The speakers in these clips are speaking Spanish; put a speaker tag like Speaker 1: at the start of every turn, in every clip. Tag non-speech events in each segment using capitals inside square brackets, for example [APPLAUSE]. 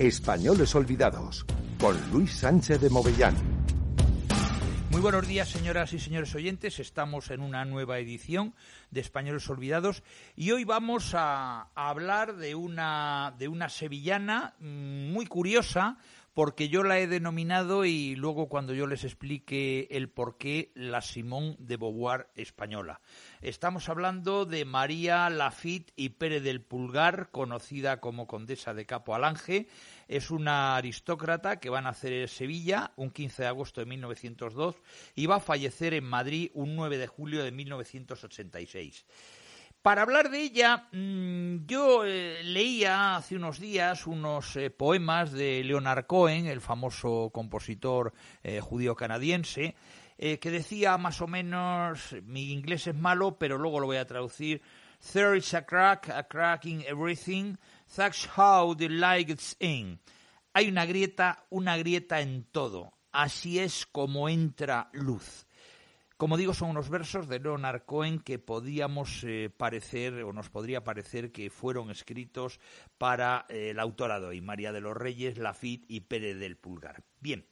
Speaker 1: Españoles Olvidados, con Luis Sánchez de Movellán.
Speaker 2: Muy buenos días, señoras y señores oyentes. Estamos en una nueva edición de Españoles Olvidados y hoy vamos a, a hablar de una, de una sevillana mm, muy curiosa porque yo la he denominado y luego cuando yo les explique el porqué, la Simón de Beauvoir española. Estamos hablando de María Lafitte y Pérez del Pulgar, conocida como condesa de Capo Alange. Es una aristócrata que va a nacer en Sevilla un 15 de agosto de 1902 y va a fallecer en Madrid un 9 de julio de 1986. Para hablar de ella, mm, yo eh, leía hace unos días unos eh, poemas de Leonard Cohen, el famoso compositor eh, judío canadiense, que decía más o menos, mi inglés es malo, pero luego lo voy a traducir, There is a crack, a crack in everything, that's how the light gets in. Hay una grieta, una grieta en todo, así es como entra luz. Como digo, son unos versos de Leonard Cohen que podíamos eh, parecer, o nos podría parecer que fueron escritos para eh, la autora de hoy, María de los Reyes, Lafitte y Pérez del Pulgar. Bien,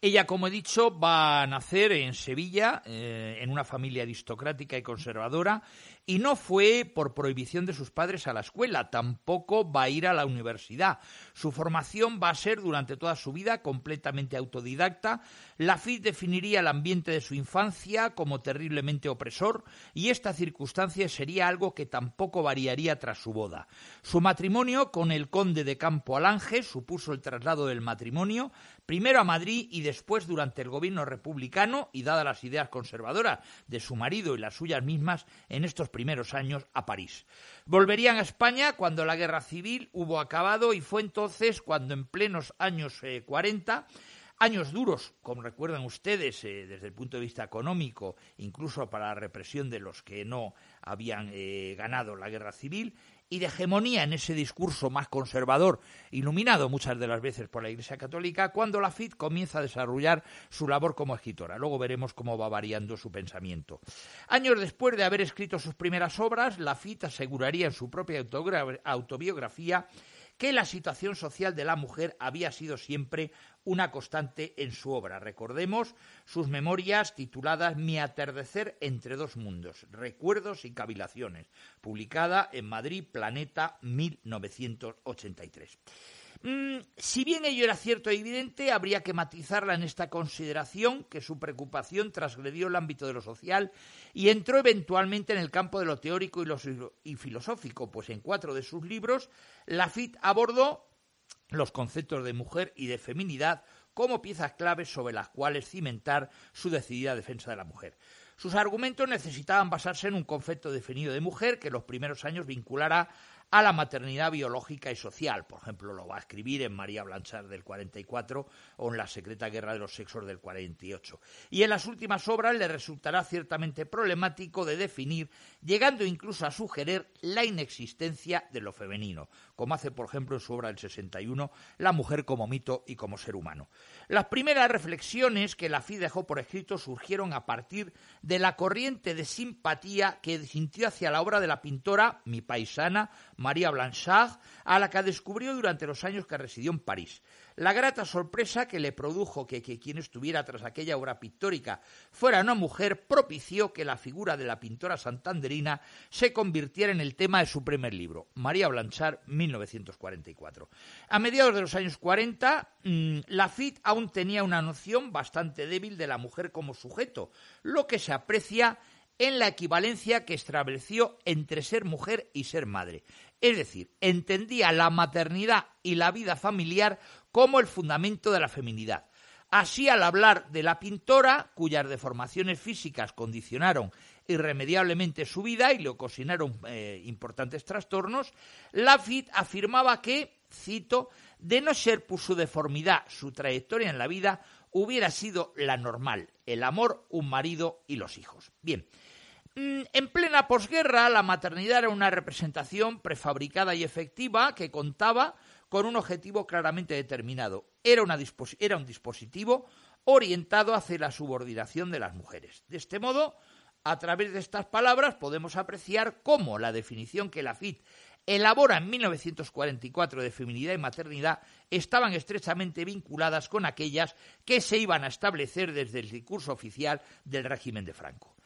Speaker 2: ella, como he dicho, va a nacer en Sevilla, eh, en una familia aristocrática y conservadora, y no fue por prohibición de sus padres a la escuela, tampoco va a ir a la universidad. Su formación va a ser durante toda su vida completamente autodidacta. Lafitte definiría el ambiente de su infancia como terriblemente opresor, y esta circunstancia sería algo que tampoco variaría tras su boda. Su matrimonio con el conde de Campo Alange supuso el traslado del matrimonio, primero a Madrid y después durante el gobierno republicano y dadas las ideas conservadoras de su marido y las suyas mismas en estos primeros años a París. Volverían a España cuando la guerra civil hubo acabado y fue entonces cuando en plenos años 40 eh, Años duros, como recuerdan ustedes, eh, desde el punto de vista económico, incluso para la represión de los que no habían eh, ganado la guerra civil, y de hegemonía en ese discurso más conservador, iluminado muchas de las veces por la Iglesia Católica, cuando Lafitte comienza a desarrollar su labor como escritora. Luego veremos cómo va variando su pensamiento. Años después de haber escrito sus primeras obras, Lafitte aseguraría en su propia autobiografía que la situación social de la mujer había sido siempre una constante en su obra. Recordemos sus memorias tituladas Mi atardecer entre dos mundos, recuerdos y cavilaciones, publicada en Madrid, Planeta 1983. Mm, si bien ello era cierto e evidente, habría que matizarla en esta consideración que su preocupación transgredió el ámbito de lo social y entró eventualmente en el campo de lo teórico y, lo, y filosófico, pues en cuatro de sus libros Lafitte abordó los conceptos de mujer y de feminidad como piezas claves sobre las cuales cimentar su decidida defensa de la mujer. Sus argumentos necesitaban basarse en un concepto definido de mujer que en los primeros años vinculara a la maternidad biológica y social. Por ejemplo, lo va a escribir en María Blanchard del 44 o en La secreta guerra de los sexos del 48. Y en las últimas obras le resultará ciertamente problemático de definir, llegando incluso a sugerir la inexistencia de lo femenino, como hace, por ejemplo, en su obra del 61, La mujer como mito y como ser humano. Las primeras reflexiones que la FI dejó por escrito surgieron a partir de la corriente de simpatía que sintió hacia la obra de la pintora, mi paisana, María Blanchard, a la que descubrió durante los años que residió en París. La grata sorpresa que le produjo que, quien estuviera tras aquella obra pictórica fuera una mujer propició que la figura de la pintora santanderina se convirtiera en el tema de su primer libro, María Blanchard, 1944. A mediados de los años 40, mm, Lafitte aún tenía una noción bastante débil de la mujer como sujeto, lo que se aprecia en la equivalencia que estableció entre ser mujer y ser madre. Es decir, entendía la maternidad y la vida familiar como el fundamento de la feminidad. Así, al hablar de la pintora, cuyas deformaciones físicas condicionaron irremediablemente su vida y le ocasionaron eh, importantes trastornos, Lafitte afirmaba que, cito, de no ser por su deformidad, su trayectoria en la vida hubiera sido la normal, el amor, un marido y los hijos. Bien, en plena posguerra, la maternidad era una representación prefabricada y efectiva que contaba con un objetivo claramente determinado. Era, era un dispositivo orientado hacia la subordinación de las mujeres. De este modo, a través de estas palabras podemos apreciar cómo la definición que Lafitte elabora en 1944 de feminidad y maternidad estaban estrechamente vinculadas con aquellas que se iban a establecer desde el discurso oficial del régimen de Franco.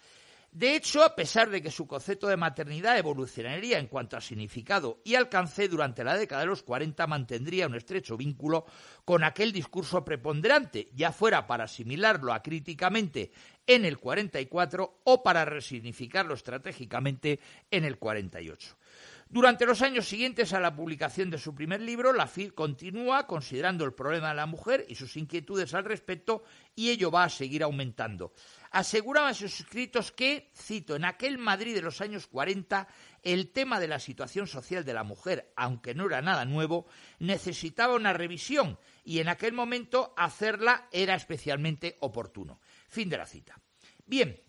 Speaker 2: De hecho, a pesar de que su concepto de maternidad evolucionaría en cuanto a significado y alcance, durante la década de los 40 mantendría un estrecho vínculo con aquel discurso preponderante, ya fuera para asimilarlo acríticamente en el 44 o para resignificarlo estratégicamente en el 48. Durante los años siguientes a la publicación de su primer libro, la FID continúa considerando el problema de la mujer y sus inquietudes al respecto, y ello va a seguir aumentando. Aseguraba en sus escritos que, cito, en aquel Madrid de los años 40, el tema de la situación social de la mujer, aunque no era nada nuevo, necesitaba una revisión y en aquel momento hacerla era especialmente oportuno. Fin de la cita. Bien,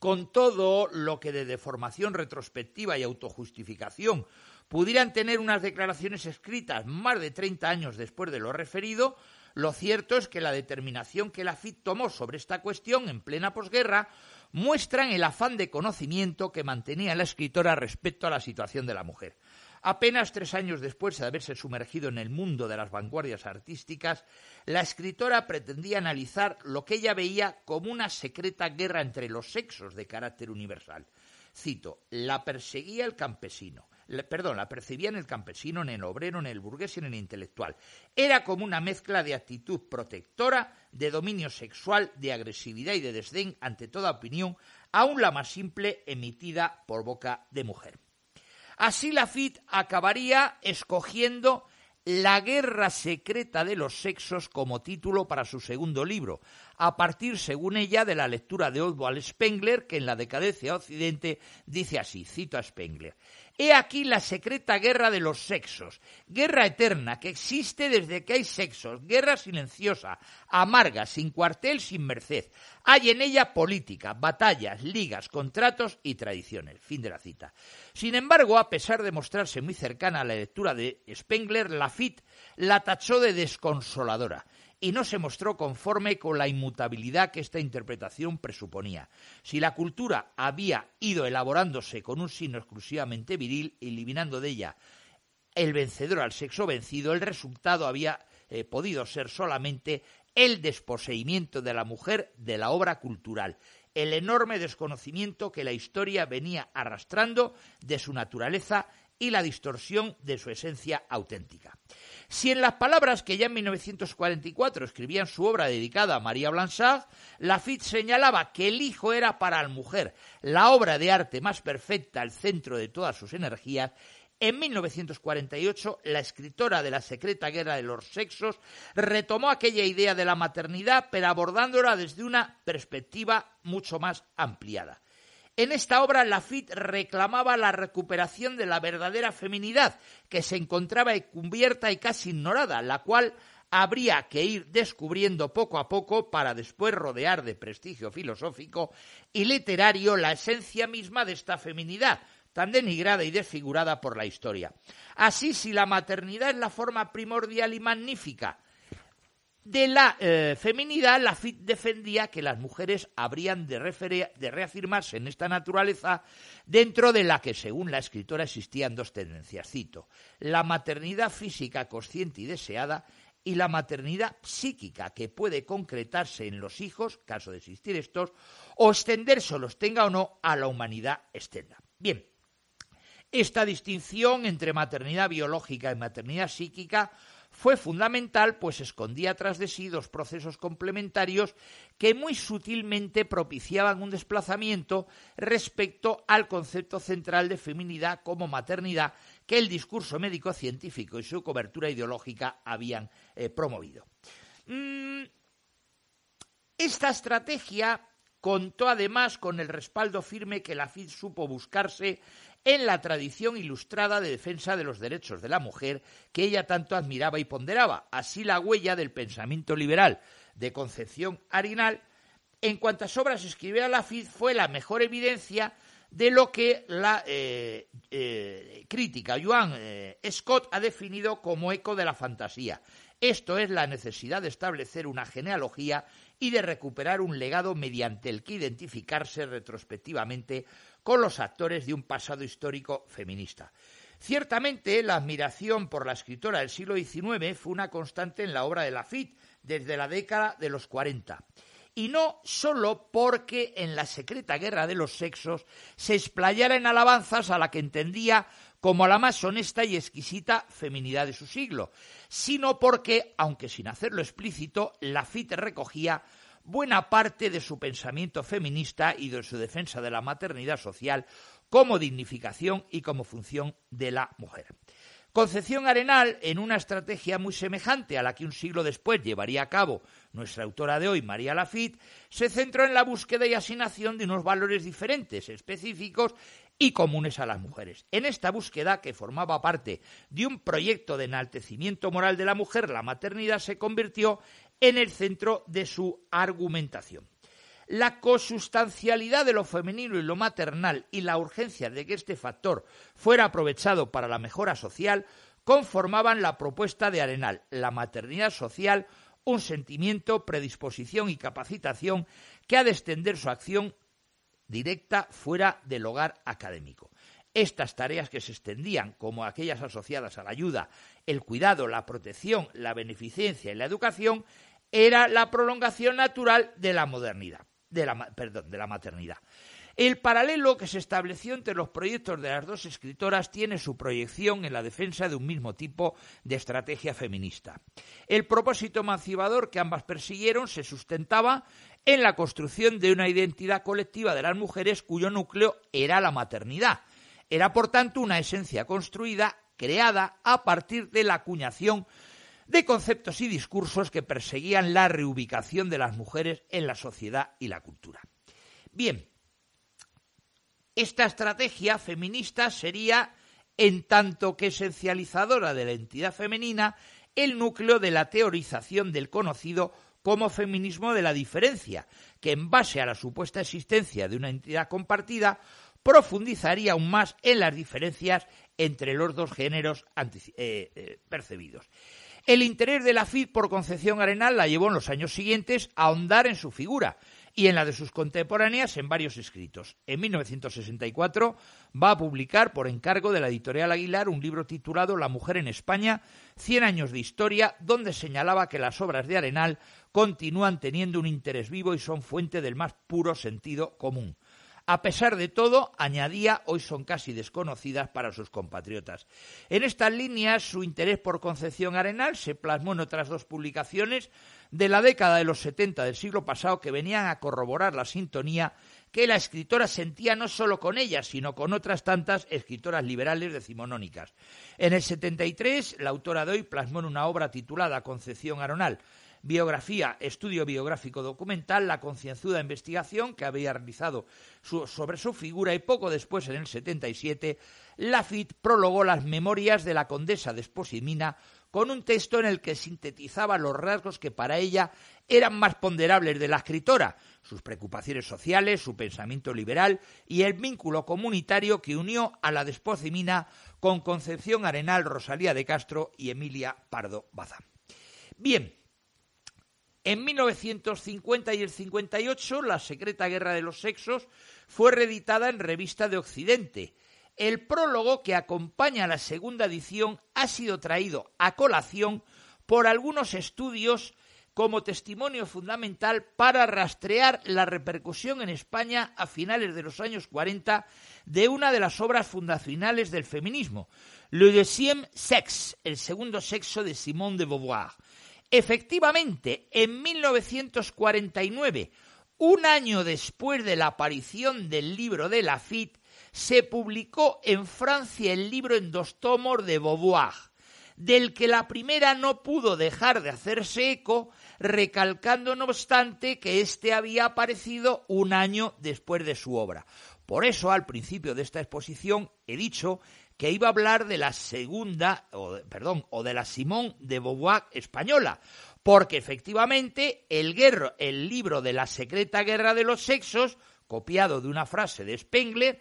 Speaker 2: con todo lo que de deformación retrospectiva y autojustificación pudieran tener unas declaraciones escritas más de 30 años después de lo referido, lo cierto es que la determinación que la FIT tomó sobre esta cuestión en plena posguerra muestran el afán de conocimiento que mantenía la escritora respecto a la situación de la mujer. Apenas tres años después de haberse sumergido en el mundo de las vanguardias artísticas, la escritora pretendía analizar lo que ella veía como una secreta guerra entre los sexos de carácter universal. Cito, la perseguía el campesino, perdón, la percibía en el campesino, en el obrero, en el burgués y en el intelectual. Era como una mezcla de actitud protectora, de dominio sexual, de agresividad y de desdén ante toda opinión, aun la más simple emitida por boca de mujer. Así Lafitte acabaría escogiendo La guerra secreta de los sexos como título para su segundo libro, a partir, según ella, de la lectura de Oswald Spengler, que en La decadencia occidente dice así, cito a Spengler, He aquí la secreta guerra de los sexos, guerra eterna que existe desde que hay sexos, guerra silenciosa, amarga, sin cuartel, sin merced. Hay en ella política, batallas, ligas, contratos y tradiciones. Fin de la cita. Sin embargo, a pesar de mostrarse muy cercana a la lectura de Spengler, Lafitte la tachó de desconsoladora y no se mostró conforme con la inmutabilidad que esta interpretación presuponía. Si la cultura había ido elaborándose con un signo exclusivamente viril, eliminando de ella el vencedor al sexo vencido, el resultado había eh, podido ser solamente el desposeimiento de la mujer de la obra cultural, el enorme desconocimiento que la historia venía arrastrando de su naturaleza y la distorsión de su esencia auténtica. Si en las palabras que ya en 1944 escribía en su obra dedicada a María Blanchard, Lafitte señalaba que el hijo era para la mujer la obra de arte más perfecta, el centro de todas sus energías, en 1948, la escritora de La secreta guerra de los sexos retomó aquella idea de la maternidad, pero abordándola desde una perspectiva mucho más ampliada. En esta obra, Lafitte reclamaba la recuperación de la verdadera feminidad, que se encontraba encubierta y casi ignorada, la cual habría que ir descubriendo poco a poco para después rodear de prestigio filosófico y literario la esencia misma de esta feminidad, tan denigrada y desfigurada por la historia. Así, si la maternidad es la forma primordial y magnífica de la eh, feminidad, la FIT defendía que las mujeres habrían de, de, reafirmarse en esta naturaleza dentro de la que, según la escritora, existían dos tendencias. Cito, la maternidad física consciente y deseada y la maternidad psíquica que puede concretarse en los hijos, caso de existir estos, o extenderse, los tenga o no, a la humanidad externa. Bien, esta distinción entre maternidad biológica y maternidad psíquica fue fundamental, pues escondía tras de sí dos procesos complementarios que muy sutilmente propiciaban un desplazamiento respecto al concepto central de feminidad como maternidad que el discurso médico-científico y su cobertura ideológica habían eh, promovido. Mm, esta estrategia contó además con el respaldo firme que la FID supo buscarse en la tradición ilustrada de defensa de los derechos de la mujer que ella tanto admiraba y ponderaba. Así la huella del pensamiento liberal de Concepción Arinal, en cuantas obras escribiera la FID, fue la mejor evidencia de lo que la eh, eh, crítica Joan eh, Scott ha definido como eco de la fantasía. Esto es la necesidad de establecer una genealogía y de recuperar un legado mediante el que identificarse retrospectivamente con los actores de un pasado histórico feminista. Ciertamente, la admiración por la escritora del siglo XIX fue una constante en la obra de Lafitte desde la década de los 40 y no solo porque en la secreta guerra de los sexos se explayara en alabanzas a la que entendía como la más honesta y exquisita feminidad de su siglo, sino porque, aunque sin hacerlo explícito, Lafitte recogía buena parte de su pensamiento feminista y de su defensa de la maternidad social como dignificación y como función de la mujer. Concepción Arenal, en una estrategia muy semejante a la que un siglo después llevaría a cabo nuestra autora de hoy, María Lafitte, se centró en la búsqueda y asignación de unos valores diferentes, específicos y comunes a las mujeres. En esta búsqueda, que formaba parte de un proyecto de enaltecimiento moral de la mujer, la maternidad se convirtió en el centro de su argumentación. La consustancialidad de lo femenino y lo maternal y la urgencia de que este factor fuera aprovechado para la mejora social conformaban la propuesta de Arenal, la maternidad social, un sentimiento, predisposición y capacitación que ha de extender su acción directa fuera del hogar académico. Estas tareas que se extendían, como aquellas asociadas a la ayuda, el cuidado, la protección, la beneficencia y la educación, era la prolongación natural de la modernidad, de la, perdón, de la maternidad. El paralelo que se estableció entre los proyectos de las dos escritoras tiene su proyección en la defensa de un mismo tipo de estrategia feminista. El propósito emancipador que ambas persiguieron se sustentaba en la construcción de una identidad colectiva de las mujeres cuyo núcleo era la maternidad. Era, por tanto, una esencia construida, creada a partir de la acuñación de conceptos y discursos que perseguían la reubicación de las mujeres en la sociedad y la cultura. Bien, esta estrategia feminista sería, en tanto que esencializadora de la entidad femenina, el núcleo de la teorización del conocido como feminismo de la diferencia, que en base a la supuesta existencia de una entidad compartida, profundizaría aún más en las diferencias entre los dos géneros eh, eh, percibidos. El interés de la FID por Concepción Arenal la llevó en los años siguientes a ahondar en su figura y en la de sus contemporáneas en varios escritos. En 1964 va a publicar, por encargo de la editorial Aguilar, un libro titulado La mujer en España, 100 años de historia, donde señalaba que las obras de Arenal continúan teniendo un interés vivo y son fuente del más puro sentido común. A pesar de todo, añadía, hoy son casi desconocidas para sus compatriotas. En estas líneas, su interés por Concepción Arenal se plasmó en otras dos publicaciones de la década de los 70 del siglo pasado que venían a corroborar la sintonía que la escritora sentía no solo con ella, sino con otras tantas escritoras liberales decimonónicas. En el 73, la autora de hoy plasmó en una obra titulada Concepción Arenal, biografía, estudio biográfico documental, la concienzuda investigación que había realizado sobre su figura y poco después, en el 77, Lafitte prologó las memorias de la condesa de Esposimina con un texto en el que sintetizaba los rasgos que para ella eran más ponderables de la escritora, sus preocupaciones sociales, su pensamiento liberal y el vínculo comunitario que unió a la de Esposimina con Concepción Arenal, Rosalía de Castro y Emilia Pardo Bazán. Bien, en 1950 y el 58, La secreta guerra de los sexos fue reeditada en Revista de Occidente. El prólogo que acompaña a la segunda edición ha sido traído a colación por algunos estudios como testimonio fundamental para rastrear la repercusión en España a finales de los años 40 de una de las obras fundacionales del feminismo, Le deuxième sexe, el segundo sexo de Simone de Beauvoir, Efectivamente, en 1949, un año después de la aparición del libro de Lafitte, se publicó en Francia el libro en dos tomos de Beauvoir, del que la primera no pudo dejar de hacerse eco, recalcando no obstante que éste había aparecido un año después de su obra. Por eso, al principio de esta exposición, he dicho que iba a hablar de la segunda, o, perdón, o de la Simón de Beauvoir española, porque efectivamente el, el libro de la secreta guerra de los sexos, copiado de una frase de Spengler,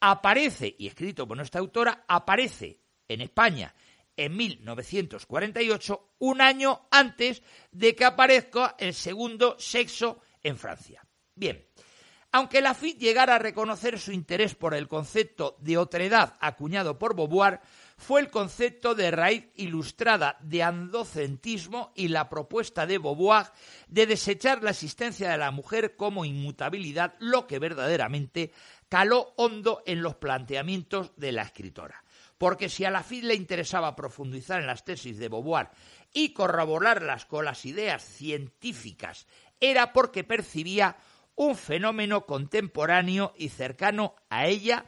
Speaker 2: aparece, y escrito por nuestra autora, aparece en España en 1948, un año antes de que aparezca el segundo sexo en Francia. Bien, Aunque Lafitte llegara a reconocer su interés por el concepto de otredad acuñado por Beauvoir, fue el concepto de raíz ilustrada de andocentrismo y la propuesta de Beauvoir de desechar la existencia de la mujer como inmutabilidad, lo que verdaderamente caló hondo en los planteamientos de la escritora. Porque si a Lafitte le interesaba profundizar en las tesis de Beauvoir y corroborarlas con las ideas científicas, era porque percibía un fenómeno contemporáneo y cercano a ella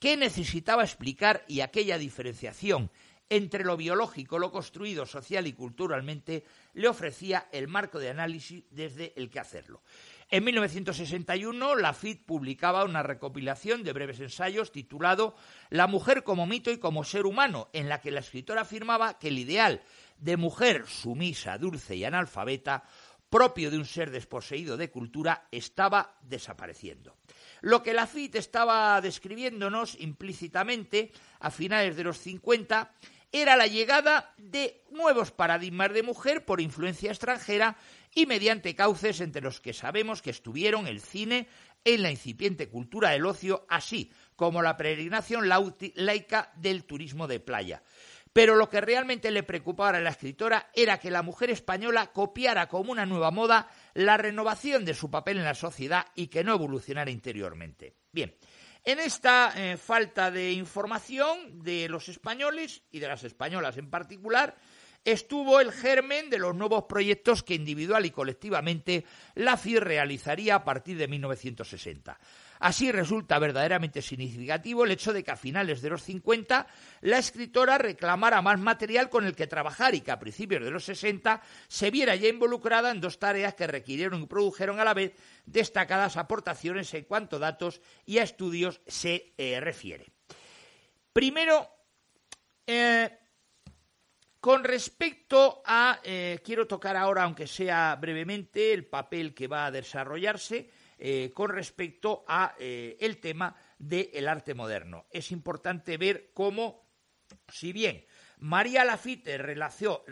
Speaker 2: que necesitaba explicar y aquella diferenciación entre lo biológico, lo construido social y culturalmente le ofrecía el marco de análisis desde el que hacerlo. En 1961, Lafitte publicaba una recopilación de breves ensayos titulado La mujer como mito y como ser humano, en la que la escritora afirmaba que el ideal de mujer sumisa, dulce y analfabeta propio de un ser desposeído de cultura, estaba desapareciendo. Lo que Lafitte estaba describiéndonos implícitamente a finales de los 50 era la llegada de nuevos paradigmas de mujer por influencia extranjera y mediante cauces entre los que sabemos que estuvieron el cine en la incipiente cultura del ocio, así como la peregrinación laica del turismo de playa. Pero lo que realmente le preocupaba a la escritora era que la mujer española copiara como una nueva moda la renovación de su papel en la sociedad y que no evolucionara interiormente. Bien, en esta eh, falta de información de los españoles y de las españolas en particular, estuvo el germen de los nuevos proyectos que individual y colectivamente la FIR realizaría a partir de 1960. Así resulta verdaderamente significativo el hecho de que a finales de los 50 la escritora reclamara más material con el que trabajar y que a principios de los 60 se viera ya involucrada en dos tareas que requirieron y produjeron a la vez destacadas aportaciones en cuanto a datos y a estudios se eh, refiere. Primero, eh, con respecto a, eh, quiero tocar ahora, aunque sea brevemente, el papel que va a desarrollarse eh, con respecto a eh, el tema del arte moderno. Es importante ver cómo, si bien María Lafitte realizó,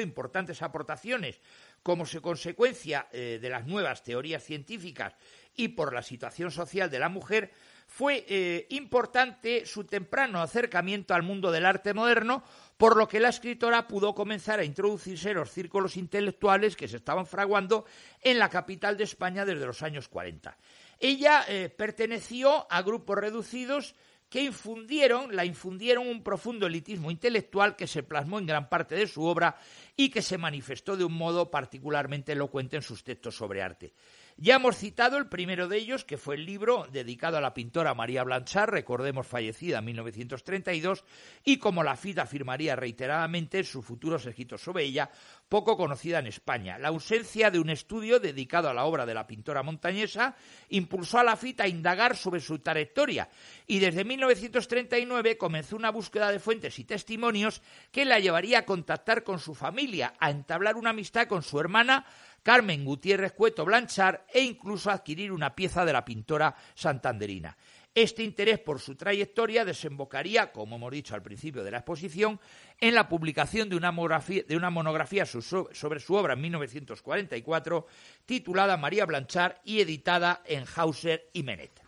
Speaker 2: importantes aportaciones como consecuencia eh, de las nuevas teorías científicas y por la situación social de la mujer, fue importante su temprano acercamiento al mundo del arte moderno por lo que la escritora pudo comenzar a introducirse en los círculos intelectuales que se estaban fraguando en la capital de España desde los años 40. Ella eh, perteneció a grupos reducidos que infundieron, la infundieron un profundo elitismo intelectual que se plasmó en gran parte de su obra y que se manifestó de un modo particularmente elocuente en sus textos sobre arte. Ya hemos citado el primero de ellos, que fue el libro dedicado a la pintora María Blanchard, recordemos fallecida en 1932, y como la FID afirmaría reiteradamente en sus futuros escritos sobre ella, poco conocida en España. La ausencia de un estudio dedicado a la obra de la pintora montañesa impulsó a la FIT a indagar sobre su trayectoria y desde 1939 comenzó una búsqueda de fuentes y testimonios que la llevaría a contactar con su familia, a entablar una amistad con su hermana Carmen Gutiérrez Cueto Blanchard e incluso adquirir una pieza de la pintora santanderina. Este interés por su trayectoria desembocaría, como hemos dicho al principio de la exposición, en la publicación de una monografía, sobre su obra en 1944, titulada María Blanchard y editada en Hauser y Menet.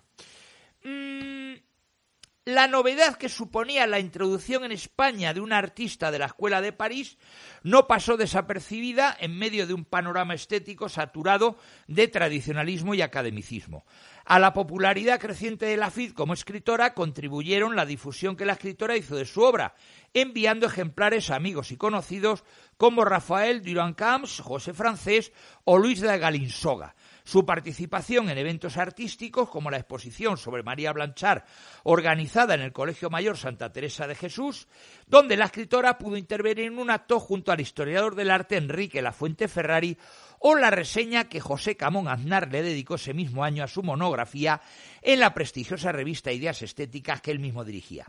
Speaker 2: Mm, la novedad que suponía la introducción en España de un artista de la Escuela de París no pasó desapercibida en medio de un panorama estético saturado de tradicionalismo y academicismo. A la popularidad creciente de Lafitte como escritora contribuyeron la difusión que la escritora hizo de su obra, enviando ejemplares a amigos y conocidos como Rafael Durand-Camps, José Francés o Luis de Galinsoga. Su participación en eventos artísticos como la exposición sobre María Blanchard organizada en el Colegio Mayor Santa Teresa de Jesús, donde la escritora pudo intervenir en un acto junto al historiador del arte Enrique Lafuente Ferrari o la reseña que José Camón Aznar le dedicó ese mismo año a su monografía en la prestigiosa revista Ideas Estéticas que él mismo dirigía.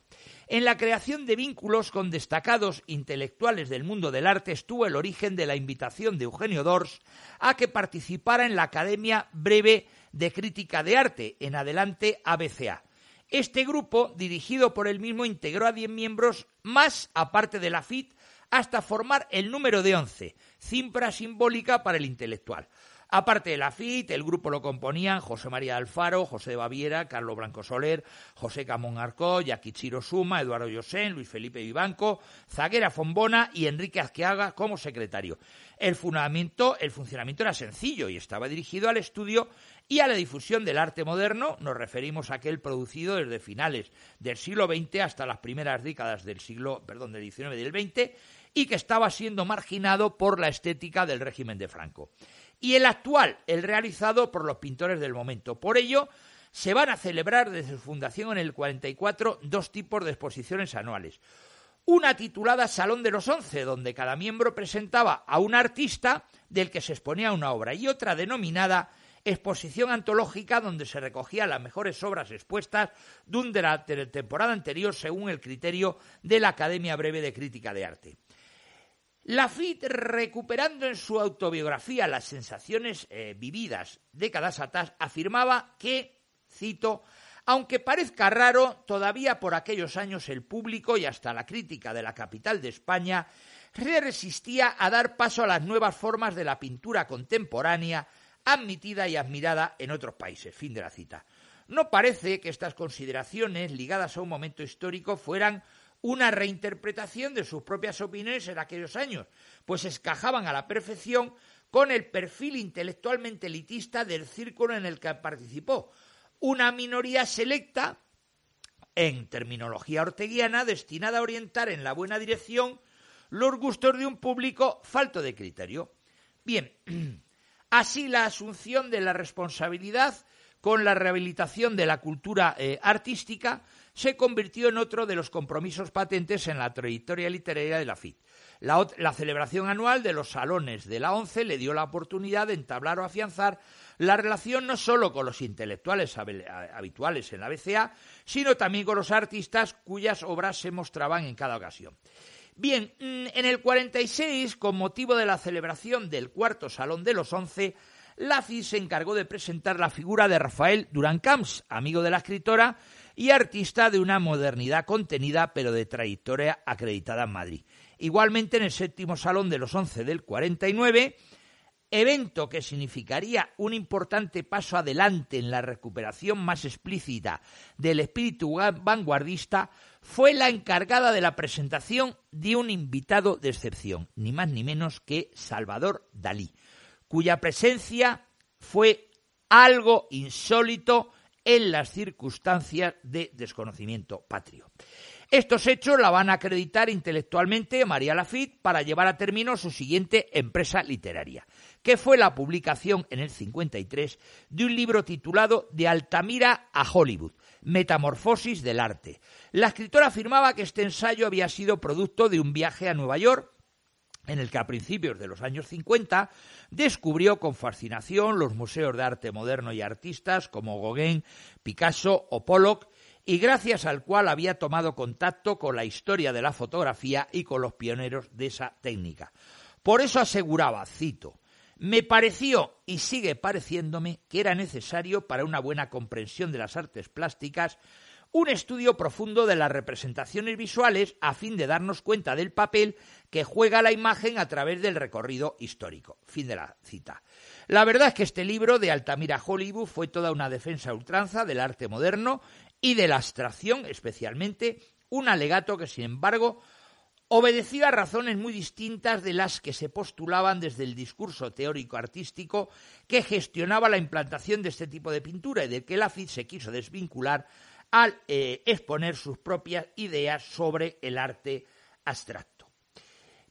Speaker 2: En la creación de vínculos con destacados intelectuales del mundo del arte estuvo el origen de la invitación de Eugenio Dors a que participara en la Academia Breve de Crítica de Arte, en adelante ABCA. Este grupo, dirigido por él mismo, integró a diez miembros más, aparte de la FIT, hasta formar el número de once, cifra simbólica para el intelectual. Aparte de la FIT, el grupo lo componían José María Alfaro, José Baviera, Carlos Blanco Soler, José Camón Arcó, Yaquichiro Suma, Eduardo Yosén, Luis Felipe Vivanco, Zaguera Fombona y Enrique Azqueaga como secretario. El fundamento, el funcionamiento era sencillo y estaba dirigido al estudio y a la difusión del arte moderno, nos referimos a aquel producido desde finales del siglo XX hasta las primeras décadas del siglo, perdón, del XIX y del XX, y que estaba siendo marginado por la estética del régimen de Franco y el actual, el realizado por los pintores del momento. Por ello, se van a celebrar desde su fundación en el 44 dos tipos de exposiciones anuales. Una titulada Salón de los Once, donde cada miembro presentaba a un artista del que se exponía una obra, y otra denominada Exposición Antológica, donde se recogían las mejores obras expuestas de la temporada anterior según el criterio de la Academia Breve de Crítica de Arte. Lafitte, recuperando en su autobiografía las sensaciones eh, vividas décadas atrás, afirmaba que, cito, aunque parezca raro, todavía por aquellos años el público y hasta la crítica de la capital de España se resistía a dar paso a las nuevas formas de la pintura contemporánea, admitida y admirada en otros países. Fin de la cita. No parece que estas consideraciones ligadas a un momento histórico fueran una reinterpretación de sus propias opiniones en aquellos años, pues escajaban a la perfección con el perfil intelectualmente elitista del círculo en el que participó, una minoría selecta, en terminología orteguiana, destinada a orientar en la buena dirección los gustos de un público falto de criterio. Bien, [CLEARS THROAT] así la asunción de la responsabilidad con la rehabilitación de la cultura eh, artística se convirtió en otro de los compromisos patentes en la trayectoria literaria de la FIT. La, celebración anual de los salones de la ONCE le dio la oportunidad de entablar o afianzar la relación no solo con los intelectuales habituales en la BCA, sino también con los artistas cuyas obras se mostraban en cada ocasión. Bien, mm, en el 46, con motivo de la celebración del cuarto Salón de los Once, la FIT se encargó de presentar la figura de Rafael Durán Camps, amigo de la escritora, y artista de una modernidad contenida pero de trayectoria acreditada en Madrid. Igualmente en el séptimo Salón de los Once del 49, evento que significaría un importante paso adelante en la recuperación más explícita del espíritu vanguardista, fue la encargada de la presentación de un invitado de excepción, ni más ni menos que Salvador Dalí, cuya presencia fue algo insólito en las circunstancias de desconocimiento patrio. Estos hechos la van a acreditar intelectualmente María Lafitte para llevar a término su siguiente empresa literaria, que fue la publicación en el 53 de un libro titulado De Altamira a Hollywood, Metamorfosis del Arte. La escritora afirmaba que este ensayo había sido producto de un viaje a Nueva York en el que a principios de los años 50 descubrió con fascinación los museos de arte moderno y artistas como Gauguin, Picasso o Pollock, y gracias al cual había tomado contacto con la historia de la fotografía y con los pioneros de esa técnica. Por eso aseguraba, cito, me pareció y sigue pareciéndome que era necesario para una buena comprensión de las artes plásticas un estudio profundo de las representaciones visuales a fin de darnos cuenta del papel que juega la imagen a través del recorrido histórico. Fin de la cita. La verdad es que este libro de Altamira Hollywood fue toda una defensa ultranza del arte moderno y de la abstracción, especialmente un alegato que, sin embargo, obedecía a razones muy distintas de las que se postulaban desde el discurso teórico artístico que gestionaba la implantación de este tipo de pintura y de que Lafitte se quiso desvincular al eh, exponer sus propias ideas sobre el arte abstracto.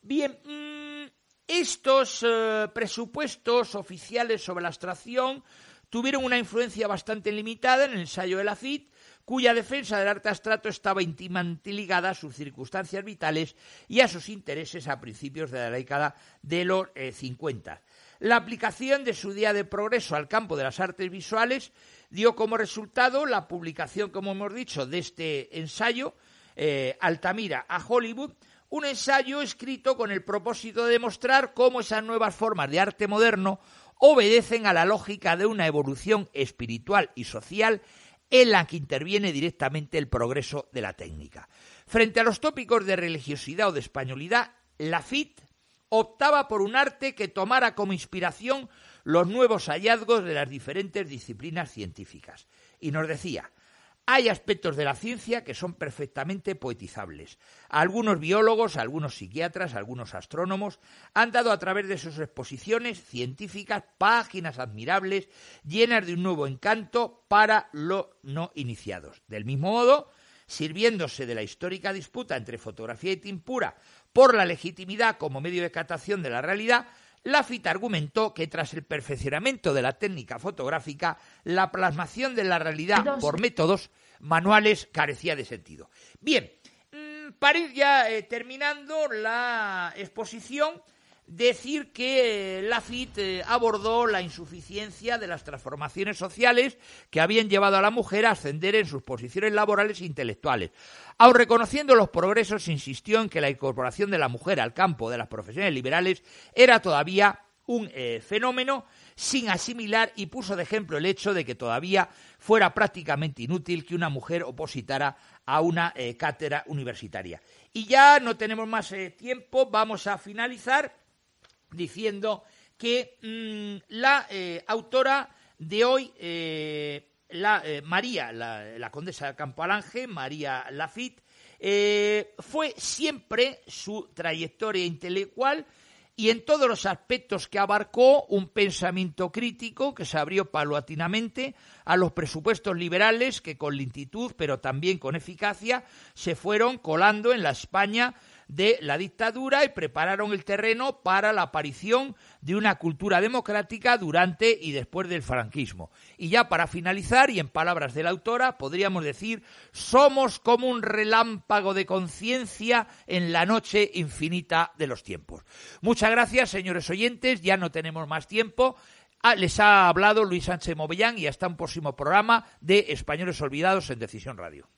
Speaker 2: Bien, mm, estos eh, presupuestos oficiales sobre la abstracción tuvieron una influencia bastante limitada en el ensayo de la CID, cuya defensa del arte abstracto estaba íntimamente ligada a sus circunstancias vitales y a sus intereses a principios de la década de los 50. Eh, la aplicación de su día de progreso al campo de las artes visuales dio como resultado la publicación, como hemos dicho, de este ensayo, eh, Altamira a Hollywood, un ensayo escrito con el propósito de demostrar cómo esas nuevas formas de arte moderno obedecen a la lógica de una evolución espiritual y social en la que interviene directamente el progreso de la técnica. Frente a los tópicos de religiosidad o de españolidad, Lafitte optaba por un arte que tomara como inspiración los nuevos hallazgos de las diferentes disciplinas científicas. Y nos decía, hay aspectos de la ciencia que son perfectamente poetizables. Algunos biólogos, algunos psiquiatras, algunos astrónomos han dado a través de sus exposiciones científicas páginas admirables llenas de un nuevo encanto para los no iniciados. Del mismo modo, sirviéndose de la histórica disputa entre fotografía y tintura por la legitimidad como medio de captación de la realidad, Lafitte argumentó que tras el perfeccionamiento de la técnica fotográfica, la plasmación de la realidad por métodos manuales carecía de sentido. Bien, mm, para ir ya eh, terminando la exposición, decir que Lafitte eh, abordó la insuficiencia de las transformaciones sociales que habían llevado a la mujer a ascender en sus posiciones laborales e intelectuales. Aun reconociendo los progresos, insistió en que la incorporación de la mujer al campo de las profesiones liberales era todavía un eh, fenómeno sin asimilar y puso de ejemplo el hecho de que todavía fuera prácticamente inútil que una mujer opositara a una eh, cátedra universitaria. Y ya no tenemos más tiempo, vamos a finalizar diciendo que mm, la eh, autora de hoy, eh, la, eh, María, la, condesa de Campo Alange, María Lafitte, fue siempre su trayectoria intelectual y en todos los aspectos que abarcó un pensamiento crítico que se abrió paulatinamente a los presupuestos liberales que con lentitud pero también con eficacia se fueron colando en la España de la dictadura y prepararon el terreno para la aparición de una cultura democrática durante y después del franquismo. Y ya para finalizar, y en palabras de la autora, podríamos decir, somos como un relámpago de conciencia en la noche infinita de los tiempos. Muchas gracias, señores oyentes, ya no tenemos más tiempo. Ah, les ha hablado Luis Sánchez Movellán y hasta un próximo programa de Españoles Olvidados en Decisión Radio.